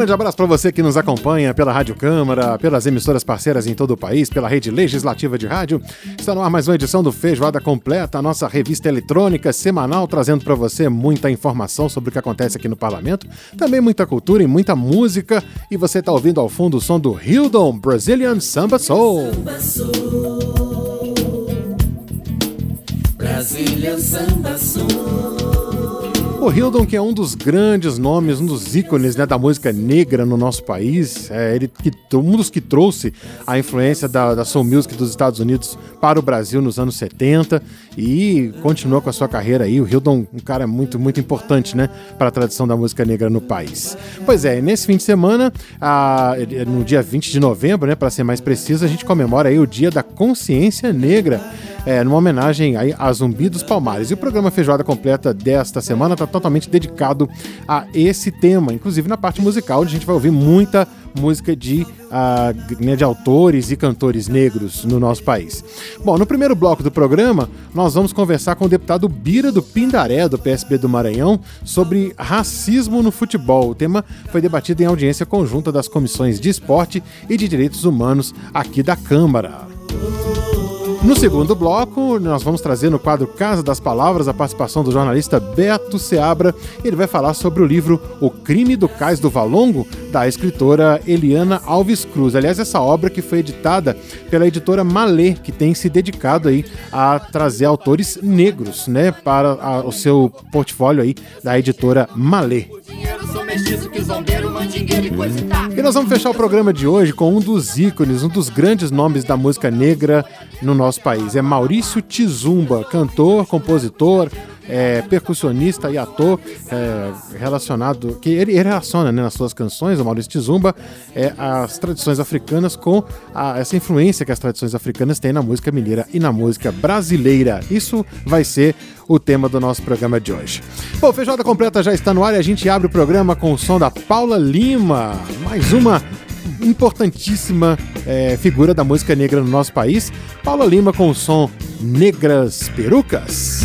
Grande abraço para você que nos acompanha pela Rádio Câmara, pelas emissoras parceiras em todo o país, pela rede legislativa de rádio. Está no ar mais uma edição do Feijoada Completa, a nossa revista eletrônica semanal, trazendo para você muita informação sobre o que acontece aqui no parlamento, também muita cultura e muita música. E você está ouvindo ao fundo o som do Hildon Brazilian Samba Soul. Samba Soul. Brazilian Samba Soul. O Hildon, que é um dos grandes nomes, um dos ícones né, da música negra no nosso país, é ele que, um dos que trouxe a influência da, da soul music dos Estados Unidos para o Brasil nos anos 70 e continuou com a sua carreira aí. O Hildon, um cara muito, muito importante né, para a tradição da música negra no país. Pois é, nesse fim de semana, a, no dia 20 de novembro, né, para ser mais preciso, a gente comemora aí o Dia da Consciência Negra é, numa homenagem aí a Zumbi dos Palmares. E o programa Feijoada Completa desta semana está totalmente dedicado a esse tema, inclusive na parte musical, onde a gente vai ouvir muita música de, uh, de autores e cantores negros no nosso país. Bom, no primeiro bloco do programa, nós vamos conversar com o deputado Bira do Pindaré, do PSB do Maranhão, sobre racismo no futebol. O tema foi debatido em audiência conjunta das comissões de esporte e de direitos humanos aqui da Câmara. No segundo bloco, nós vamos trazer no quadro Casa das Palavras a participação do jornalista Beto Seabra. Ele vai falar sobre o livro O Crime do Cais do Valongo, da escritora Eliana Alves Cruz. Aliás, essa obra que foi editada pela editora Malê, que tem se dedicado aí a trazer autores negros, né, para a, o seu portfólio aí da editora Malê. E nós vamos fechar o programa de hoje com um dos ícones, um dos grandes nomes da música negra no nosso país. É Maurício Tizumba, cantor, compositor, é, percussionista e ator é, relacionado, que ele, ele relaciona né, nas suas canções, o Maurício Tizumba, é, as tradições africanas com a, essa influência que as tradições africanas têm na música mineira e na música brasileira. Isso vai ser o tema do nosso programa de hoje. Bom, Feijoada Completa já está no ar e a gente abre o programa com o som da Paula Lima, mais uma importantíssima é, figura da música negra no nosso país. Paula Lima com o som Negras Perucas.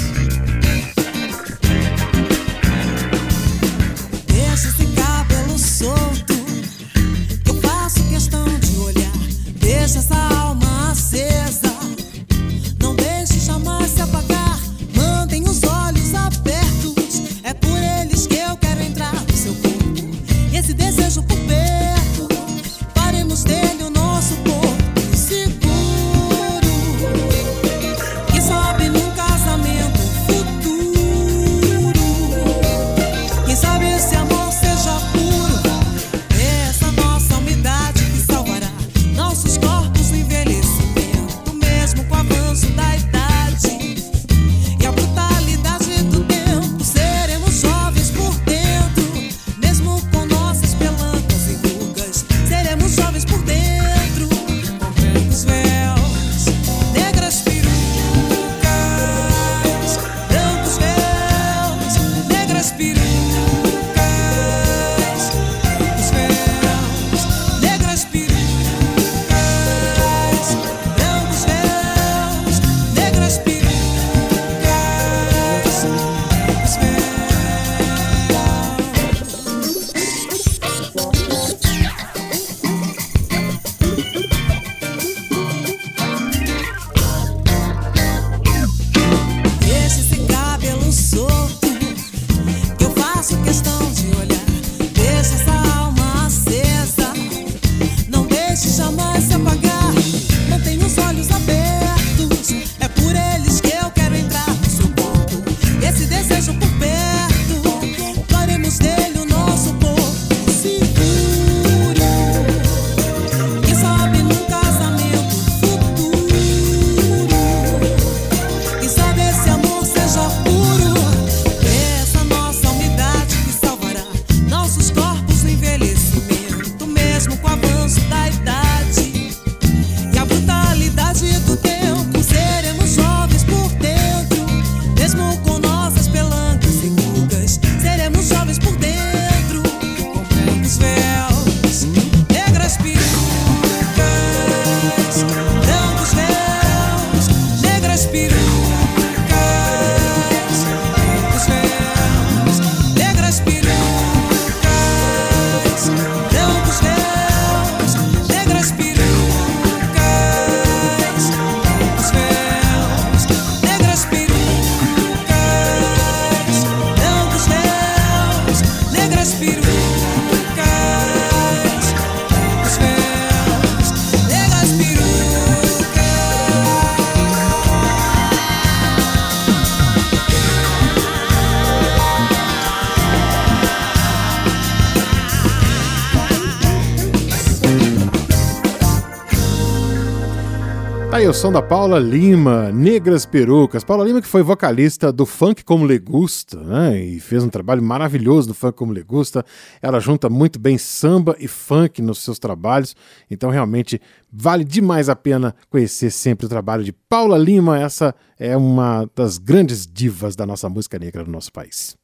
Aí o som da Paula Lima, Negras Perucas. Paula Lima que foi vocalista do Funk Como Le Gusta, né? E fez um trabalho maravilhoso no Funk Como Le Gusta. Ela junta muito bem samba e funk nos seus trabalhos. Então realmente vale demais a pena conhecer sempre o trabalho de Paula Lima. Essa é uma das grandes divas da nossa música negra no nosso país.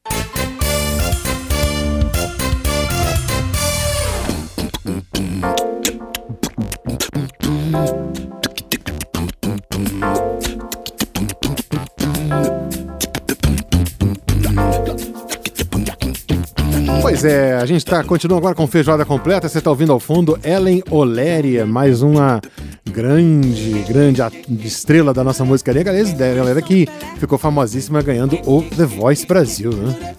Pois é, a gente está continuando agora com feijoada completa. Você está ouvindo ao fundo Ellen Oléria, mais uma grande, grande estrela da nossa música negra. Aliás, galera que ficou famosíssima ganhando o The Voice Brasil, né?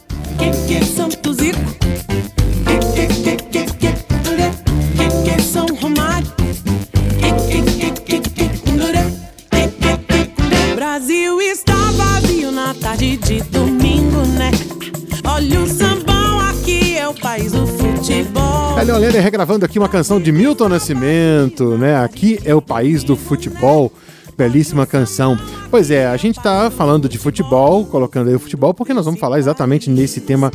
Brasil está vazio na tarde de domingo, né? Olha o sambão, é o futebol. Oleira regravando aqui uma canção de Milton Nascimento, né? Aqui é o país do futebol belíssima canção. Pois é, a gente está falando de futebol, colocando aí o futebol, porque nós vamos falar exatamente nesse tema,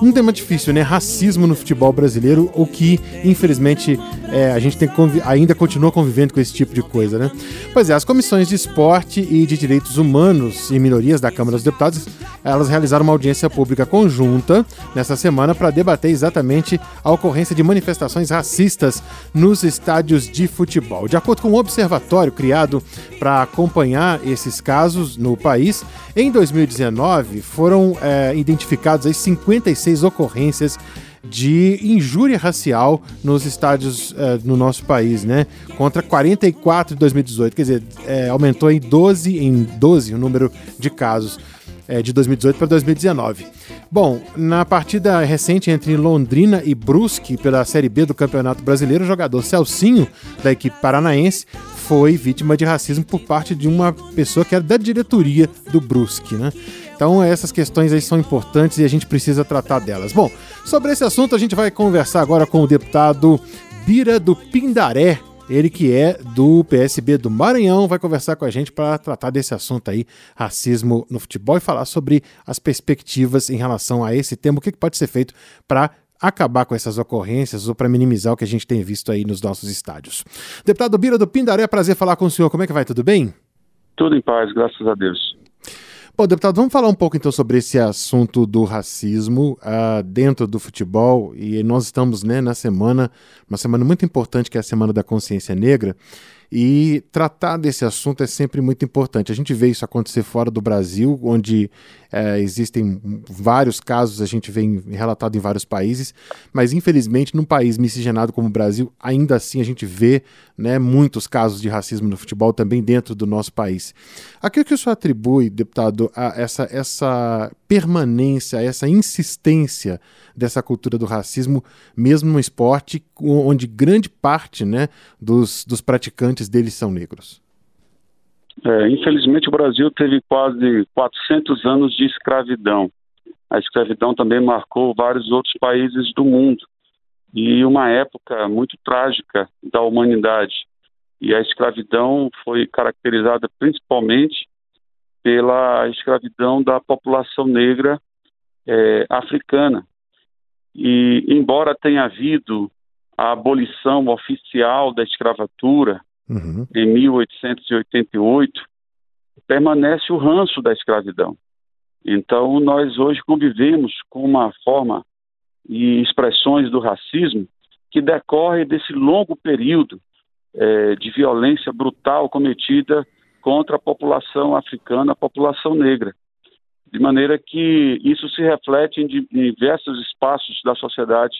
um tema difícil, né? Racismo no futebol brasileiro, o que, infelizmente, é, a gente tem ainda continua convivendo com esse tipo de coisa, né? Pois é, as comissões de esporte e de direitos humanos e minorias da Câmara dos Deputados, elas realizaram uma audiência pública conjunta nessa semana para debater exatamente a ocorrência de manifestações racistas nos estádios de futebol. De acordo com um observatório criado para acompanhar esses casos no país, em 2019 foram é, identificados aí 56 ocorrências de injúria racial nos estádios é, no nosso país, né? Contra 44 em 2018, quer dizer, é, aumentou em 12 em 12 o número de casos é, de 2018 para 2019. Bom, na partida recente entre Londrina e Brusque pela Série B do Campeonato Brasileiro, o jogador Celcinho, da equipe paranaense, foi vítima de racismo por parte de uma pessoa que era da diretoria do Brusque, né? Então essas questões aí são importantes e a gente precisa tratar delas. Bom, sobre esse assunto a gente vai conversar agora com o deputado Bira do Pindaré, ele que é do PSB do Maranhão, vai conversar com a gente para tratar desse assunto aí, racismo no futebol, e falar sobre as perspectivas em relação a esse tema, o que pode ser feito para acabar com essas ocorrências ou para minimizar o que a gente tem visto aí nos nossos estádios. Deputado Bira do Pindaré, prazer falar com o senhor. Como é que vai? Tudo bem? Tudo em paz, graças a Deus. Bom, deputado, vamos falar um pouco então sobre esse assunto do racismo uh, dentro do futebol. E nós estamos né, na semana, uma semana muito importante que é a Semana da Consciência Negra. E tratar desse assunto é sempre muito importante. A gente vê isso acontecer fora do Brasil, onde é, existem vários casos, a gente vê relatado em vários países, mas infelizmente num país miscigenado como o Brasil, ainda assim a gente vê né, muitos casos de racismo no futebol também dentro do nosso país. Aquilo que o senhor atribui, deputado, a essa, essa permanência, essa insistência dessa cultura do racismo, mesmo no esporte, onde grande parte né, dos, dos praticantes deles são negros? É, infelizmente, o Brasil teve quase 400 anos de escravidão. A escravidão também marcou vários outros países do mundo e uma época muito trágica da humanidade. E a escravidão foi caracterizada principalmente pela escravidão da população negra é, africana. E, embora tenha havido a abolição oficial da escravatura uhum. em 1888, permanece o ranço da escravidão. Então, nós hoje convivemos com uma forma e expressões do racismo que decorre desse longo período é, de violência brutal cometida contra a população africana, a população negra. De maneira que isso se reflete em, diversos espaços da sociedade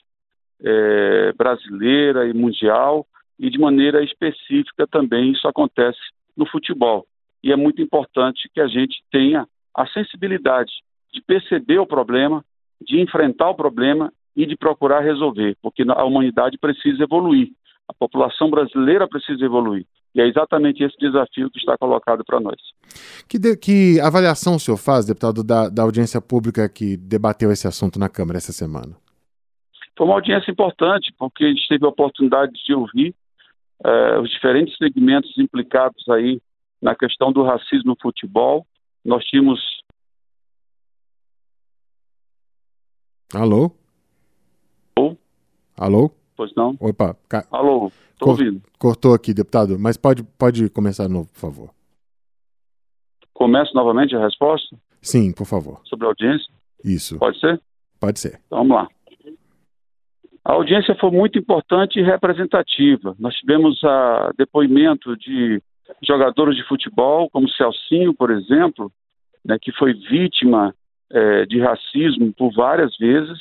é, brasileira e mundial, e de maneira específica também isso acontece no futebol. E é muito importante que a gente tenha a sensibilidade de perceber o problema, de enfrentar o problema e de procurar resolver, porque a humanidade precisa evoluir, a população brasileira precisa evoluir. E é exatamente esse desafio que está colocado para nós. Que, de, que, avaliação o senhor faz, deputado, da, da audiência pública que debateu esse assunto na Câmara essa semana? Foi uma audiência importante, porque a gente teve a oportunidade de ouvir eh, os diferentes segmentos implicados aí na questão do racismo no futebol. Nós tínhamos. Alô? Alô? Alô? Pois não? Opa. Ca... Alô, estou ouvindo. Cortou aqui, deputado, mas pode, pode começar de novo, por favor. Começo novamente a resposta? Sim, por favor. Sobre a audiência? Isso. Pode ser? Pode ser. Então, vamos lá. A audiência foi muito importante e representativa. Nós tivemos a ah, depoimento de jogadores de futebol, como Celcinho, por exemplo, né, que foi vítima é, de racismo por várias vezes.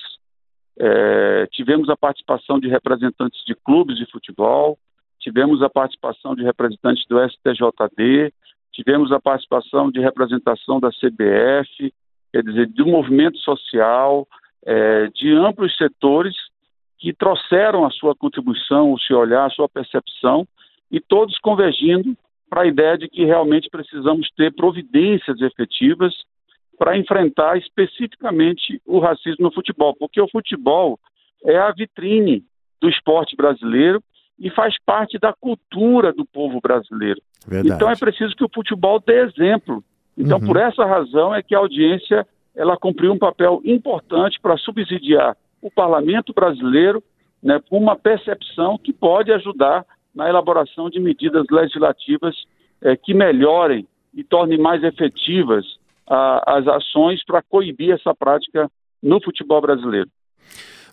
É, tivemos a participação de representantes de clubes de futebol, tivemos a participação de representantes do STJD, tivemos a participação de representação da CBF, quer dizer, do movimento social, é, de amplos setores que trouxeram a sua contribuição, o seu olhar, a sua percepção, e todos convergindo para a ideia de que realmente precisamos ter providências efetivas para enfrentar especificamente o racismo no futebol, porque o futebol é a vitrine do esporte brasileiro e faz parte da cultura do povo brasileiro. Verdade. Então é preciso que o futebol dê exemplo. Então, uhum. por essa razão é que a audiência ela cumpriu um papel importante para subsidiar o parlamento brasileiro né, com uma percepção que pode ajudar na elaboração de medidas legislativas eh, que melhorem e tornem mais efetivas a, as ações para coibir essa prática no futebol brasileiro.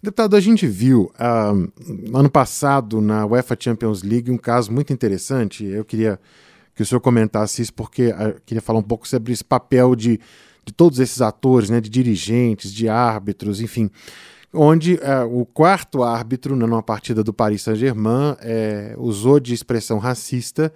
Deputado, a gente viu uh, ano passado na UEFA Champions League um caso muito interessante. Eu queria que o senhor comentasse isso porque uh, queria falar um pouco sobre esse papel de, de todos esses atores, né, de dirigentes, de árbitros, enfim onde é, o quarto árbitro, né, numa partida do Paris Saint-Germain, é, usou de expressão racista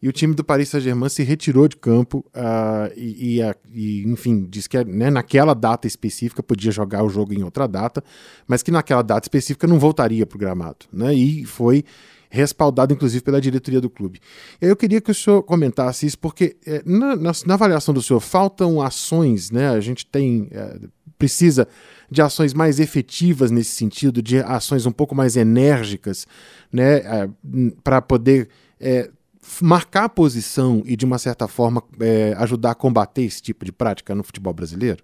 e o time do Paris Saint-Germain se retirou de campo uh, e, e, e, enfim, disse que né, naquela data específica podia jogar o jogo em outra data, mas que naquela data específica não voltaria para o gramado. Né, e foi respaldado inclusive pela diretoria do clube. Eu queria que o senhor comentasse isso, porque é, na, na, na, avaliação do senhor faltam ações, né? A gente tem, é, precisa de ações mais efetivas nesse sentido, de ações um pouco mais enérgicas, né, é, para poder é, marcar a posição e, de uma certa forma, é, ajudar a combater esse tipo de prática no futebol brasileiro?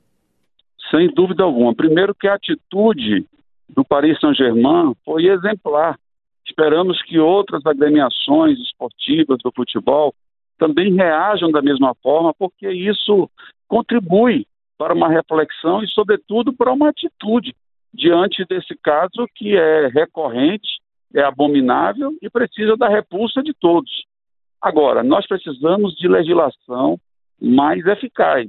Sem dúvida alguma. Primeiro que a atitude do Paris Saint-Germain foi exemplar. Esperamos que outras agremiações esportivas do futebol também reajam da mesma forma, porque isso contribui para uma reflexão e, sobretudo, para uma atitude diante desse caso que é recorrente, é abominável e precisa da repulsa de todos. Agora, nós precisamos de legislação mais eficaz.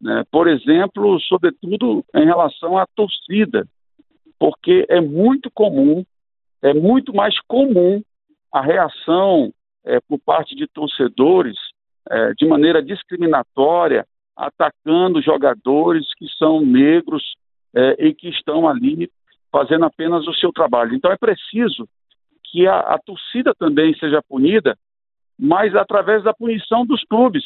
Né? Por exemplo, sobretudo em relação à torcida, porque é muito comum, é muito mais comum a reação é, por parte de torcedores é, de maneira discriminatória atacando jogadores que são negros é, e que estão ali fazendo apenas o seu trabalho. Então é preciso que a, a torcida também seja punida, mas através da punição dos clubes.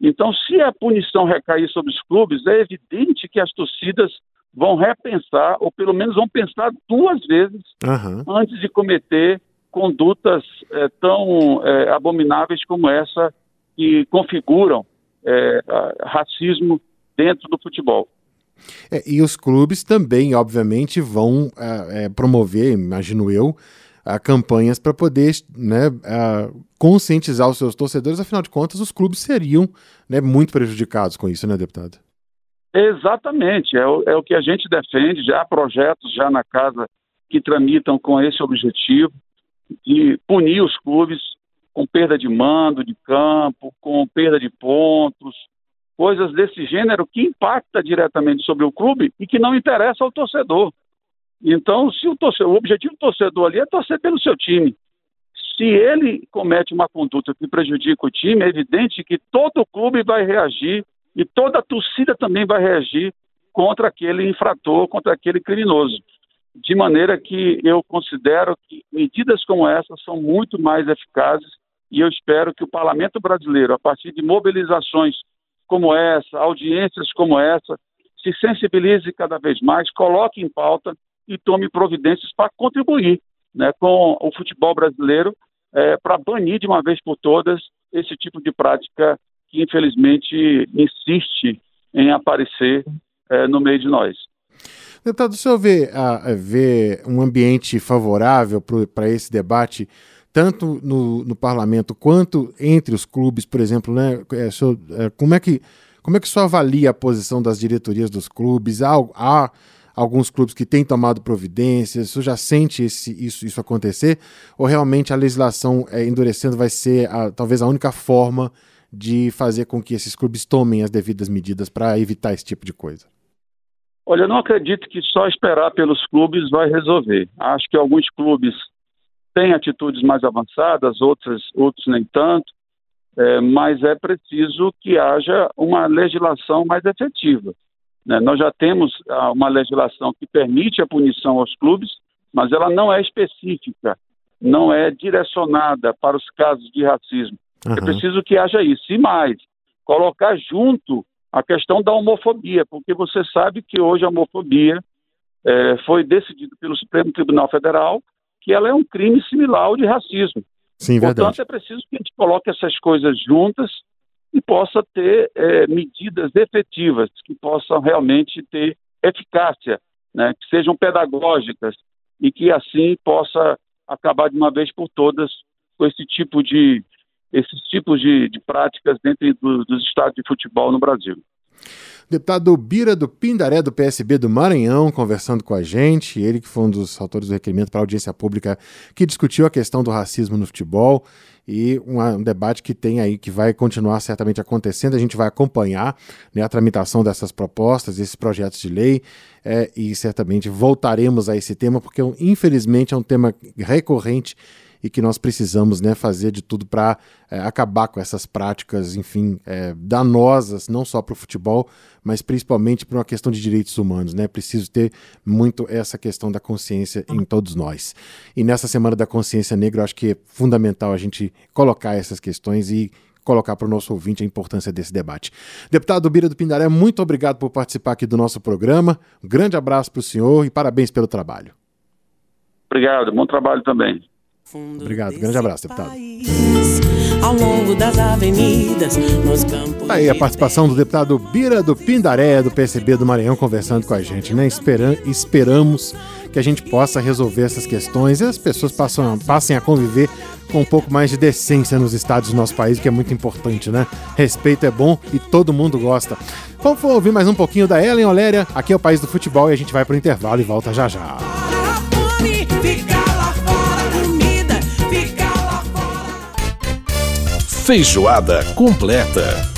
Então, se a punição recair sobre os clubes, é evidente que as torcidas vão repensar, ou pelo menos vão pensar duas vezes uhum. antes de cometer condutas é, tão é, abomináveis como essa que configuram é, racismo dentro do futebol. É, e os clubes também, obviamente, vão é, é promover, imagino eu, campanhas para poder né, conscientizar os seus torcedores. Afinal de contas, os clubes seriam né, muito prejudicados com isso, né, deputado? Exatamente, é o, é o que a gente defende. Já há projetos já na casa que tramitam com esse objetivo de punir os clubes com perda de mando de campo, com perda de pontos, coisas desse gênero que impacta diretamente sobre o clube e que não interessa ao torcedor. Então, se o, torcedor, o objetivo do torcedor ali é torcer pelo seu time. Se ele comete uma conduta que prejudica o time, é evidente que todo o clube vai reagir e toda a torcida também vai reagir contra aquele infrator, contra aquele criminoso. De maneira que eu considero que medidas como essa são muito mais eficazes e eu espero que o parlamento brasileiro, a partir de mobilizações como essa, audiências como essa, se sensibilize cada vez mais, coloque em pauta e tome providências para contribuir né, com o futebol brasileiro é, para banir de uma vez por todas esse tipo de prática que, infelizmente, insiste em aparecer é, no meio de nós. Deputado, o senhor vê, uh, vê um ambiente favorável para esse debate, tanto no, no, parlamento quanto entre os clubes, por exemplo, né? É, é, como, é que, como é que avalia a posição das diretorias dos clubes? Há, há alguns clubes que têm tomado providências? Senhor já sente esse, isso, isso acontecer? Ou realmente a legislação é, endurecendo vai ser a, talvez a única forma de fazer com que esses clubes tomem as devidas medidas para evitar esse tipo de coisa? Olha, eu não acredito que só esperar pelos clubes vai resolver. Acho que alguns clubes têm atitudes mais avançadas, outros, outros nem tanto, é, mas é preciso que haja uma legislação mais efetiva. Né? Nós já temos ah, uma legislação que permite a punição aos clubes, mas ela não é específica, não é direcionada para os casos de racismo. Uhum. É preciso que haja isso. E mais, colocar junto a questão da homofobia, porque você sabe que hoje a homofobia é, foi decidido pelo Supremo Tribunal Federal que ela é um crime similar ao de racismo. Sim, Portanto, verdade. é preciso que a gente coloque essas coisas juntas e possa ter é, medidas efetivas que possam realmente ter eficácia, né, que sejam pedagógicas e que assim possa acabar de uma vez por todas com esse tipo de esses tipos de, de práticas dentro do, dos estados de futebol no Brasil. Deputado Bira do Pindaré, do PSB do Maranhão, conversando com a gente. Ele que foi um dos autores do requerimento para audiência pública que discutiu a questão do racismo no futebol e um, debate que tem aí, que vai continuar certamente acontecendo. A gente vai acompanhar né, a tramitação dessas propostas, esses projetos de lei, é, e certamente voltaremos a esse tema, porque infelizmente é um tema recorrente e que nós precisamos né, fazer de tudo para é, acabar com essas práticas, enfim, é, danosas, não só para o futebol, mas principalmente para uma questão de direitos humanos. Né? Preciso ter muito essa questão da consciência em todos nós. E nessa Semana da Consciência Negra, eu acho que é fundamental a gente colocar essas questões e colocar para o nosso ouvinte a importância desse debate. Deputado Bira do Pindaré, muito obrigado por participar aqui do nosso programa. Um grande abraço para o senhor e parabéns pelo trabalho. Obrigado, bom trabalho também. Obrigado, grande abraço, deputado. Ao longo das avenidas, nos campos. Tá aí a participação do deputado Bira do Pindaré, do PCB do Maranhão, conversando com a gente, né? Esperam, esperamos que a gente possa resolver essas questões e as pessoas passam, passem a conviver com um pouco mais de decência nos estados do nosso país, que é muito importante, né? Respeito é bom e todo mundo gosta. Vamos ouvir mais um pouquinho da Ellen Oléria. Aqui é o País do Futebol e a gente vai pro intervalo e volta já já. Feijoada completa.